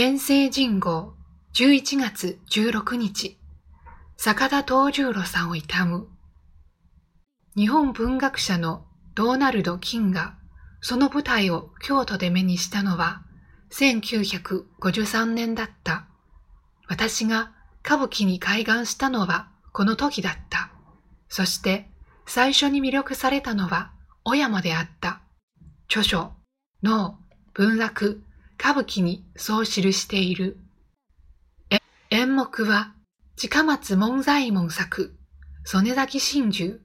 天聖人号11月16日、坂田東十郎さんを悼む。日本文学者のドーナルド・キンがその舞台を京都で目にしたのは1953年だった。私が歌舞伎に開眼したのはこの時だった。そして最初に魅力されたのは小山であった。著書、脳、文楽、歌舞伎にそう記している。演目は、近松門左衛門作、曽根崎真珠、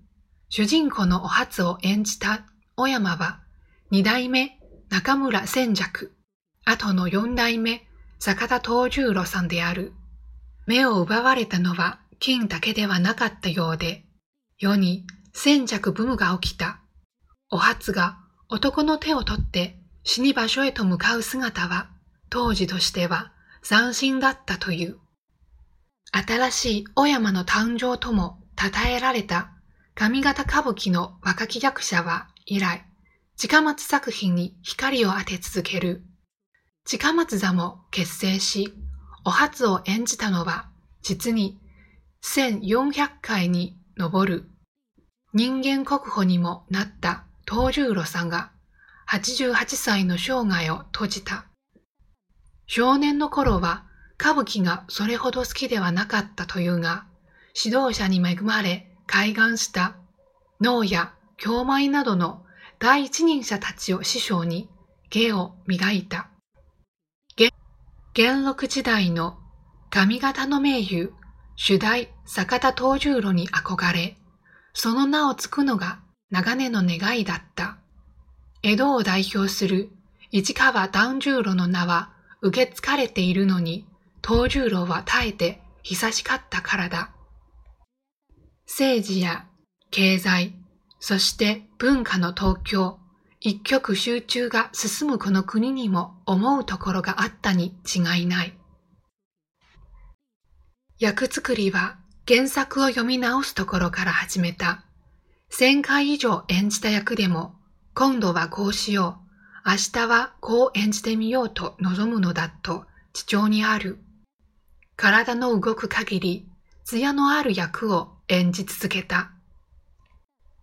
主人公のお初を演じた小山は、二代目中村千尺、後の四代目坂田東十郎さんである。目を奪われたのは金だけではなかったようで、世に千尺ブームが起きた。お初が男の手を取って死に場所へと向かう姿は、当時としては斬新だったという。新しい小山の誕生とも称えられた上方歌舞伎の若き役者は以来、近松作品に光を当て続ける。近松座も結成し、お初を演じたのは実に1400回に上る。人間国宝にもなった東十郎さんが88歳の生涯を閉じた。少年の頃は歌舞伎がそれほど好きではなかったというが、指導者に恵まれ開眼した脳や京舞などの第一人者たちを師匠に芸を磨いた。元禄時代の上方の名優、主題坂田東十郎に憧れ、その名をつくのが長年の願いだった。江戸を代表する市川團十郎の名は受け継がれているのに、東十郎は耐えて久しかったからだ。政治や経済、そして文化の東京、一極集中が進むこの国にも思うところがあったに違いない。役作りは原作を読み直すところから始めた。千回以上演じた役でも今度はこうしよう、明日はこう演じてみようと望むのだと地上にある。体の動く限り、艶のある役を演じ続けた。